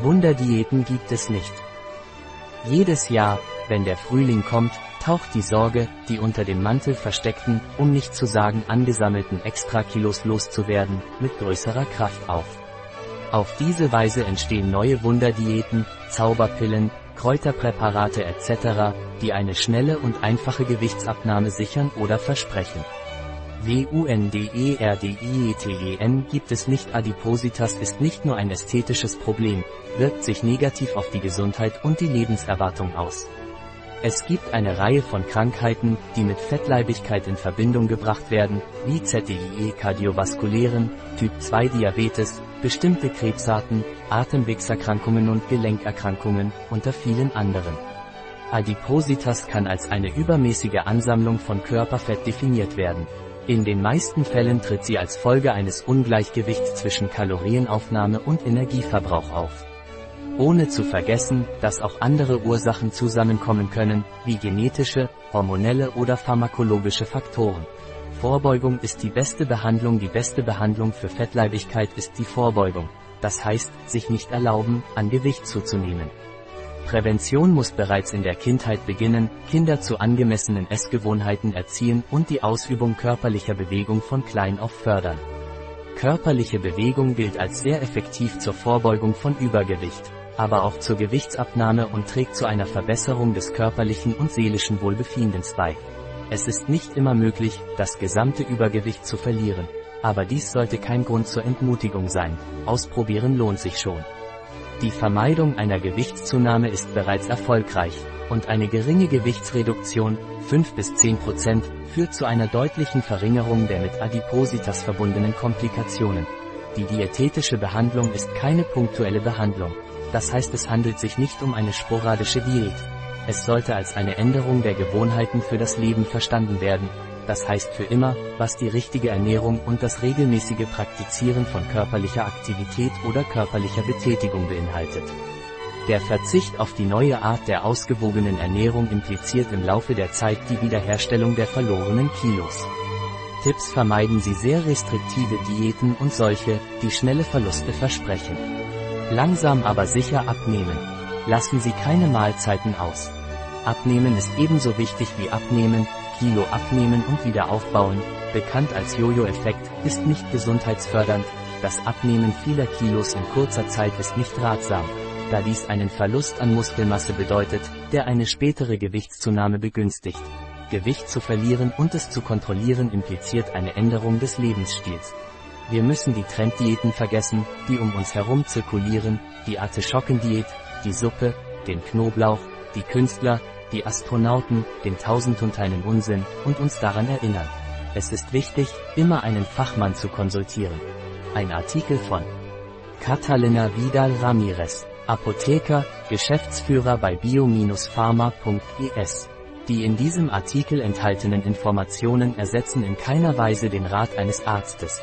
Wunderdiäten gibt es nicht. Jedes Jahr, wenn der Frühling kommt, taucht die Sorge, die unter dem Mantel versteckten, um nicht zu sagen angesammelten Extrakilos loszuwerden, mit größerer Kraft auf. Auf diese Weise entstehen neue Wunderdiäten, Zauberpillen, Kräuterpräparate etc., die eine schnelle und einfache Gewichtsabnahme sichern oder versprechen. WUNDERDIETEN gibt es nicht Adipositas ist nicht nur ein ästhetisches Problem, wirkt sich negativ auf die Gesundheit und die Lebenserwartung aus. Es gibt eine Reihe von Krankheiten, die mit Fettleibigkeit in Verbindung gebracht werden, wie ZDIE kardiovaskulären, Typ 2 Diabetes, bestimmte Krebsarten, Atemwegserkrankungen und Gelenkerkrankungen, unter vielen anderen. Adipositas kann als eine übermäßige Ansammlung von Körperfett definiert werden. In den meisten Fällen tritt sie als Folge eines Ungleichgewichts zwischen Kalorienaufnahme und Energieverbrauch auf. Ohne zu vergessen, dass auch andere Ursachen zusammenkommen können, wie genetische, hormonelle oder pharmakologische Faktoren. Vorbeugung ist die beste Behandlung. Die beste Behandlung für Fettleibigkeit ist die Vorbeugung. Das heißt, sich nicht erlauben, an Gewicht zuzunehmen. Prävention muss bereits in der Kindheit beginnen, Kinder zu angemessenen Essgewohnheiten erziehen und die Ausübung körperlicher Bewegung von klein auf fördern. Körperliche Bewegung gilt als sehr effektiv zur Vorbeugung von Übergewicht, aber auch zur Gewichtsabnahme und trägt zu einer Verbesserung des körperlichen und seelischen Wohlbefindens bei. Es ist nicht immer möglich, das gesamte Übergewicht zu verlieren, aber dies sollte kein Grund zur Entmutigung sein. Ausprobieren lohnt sich schon. Die Vermeidung einer Gewichtszunahme ist bereits erfolgreich, und eine geringe Gewichtsreduktion, 5 bis 10 Prozent, führt zu einer deutlichen Verringerung der mit Adipositas verbundenen Komplikationen. Die diätetische Behandlung ist keine punktuelle Behandlung. Das heißt es handelt sich nicht um eine sporadische Diät. Es sollte als eine Änderung der Gewohnheiten für das Leben verstanden werden, das heißt für immer, was die richtige Ernährung und das regelmäßige Praktizieren von körperlicher Aktivität oder körperlicher Betätigung beinhaltet. Der Verzicht auf die neue Art der ausgewogenen Ernährung impliziert im Laufe der Zeit die Wiederherstellung der verlorenen Kilos. Tipps vermeiden Sie sehr restriktive Diäten und solche, die schnelle Verluste versprechen. Langsam aber sicher abnehmen. Lassen Sie keine Mahlzeiten aus. Abnehmen ist ebenso wichtig wie abnehmen, Kilo abnehmen und wieder aufbauen, bekannt als Jojo-Effekt, ist nicht gesundheitsfördernd, das Abnehmen vieler Kilos in kurzer Zeit ist nicht ratsam, da dies einen Verlust an Muskelmasse bedeutet, der eine spätere Gewichtszunahme begünstigt. Gewicht zu verlieren und es zu kontrollieren impliziert eine Änderung des Lebensstils. Wir müssen die Trenddiäten vergessen, die um uns herum zirkulieren, die Artischockendiät, die Suppe, den Knoblauch, die Künstler, die Astronauten, den tausendunteinen Unsinn, und uns daran erinnern. Es ist wichtig, immer einen Fachmann zu konsultieren. Ein Artikel von Catalina Vidal Ramirez, Apotheker, Geschäftsführer bei bio-pharma.es. Die in diesem Artikel enthaltenen Informationen ersetzen in keiner Weise den Rat eines Arztes.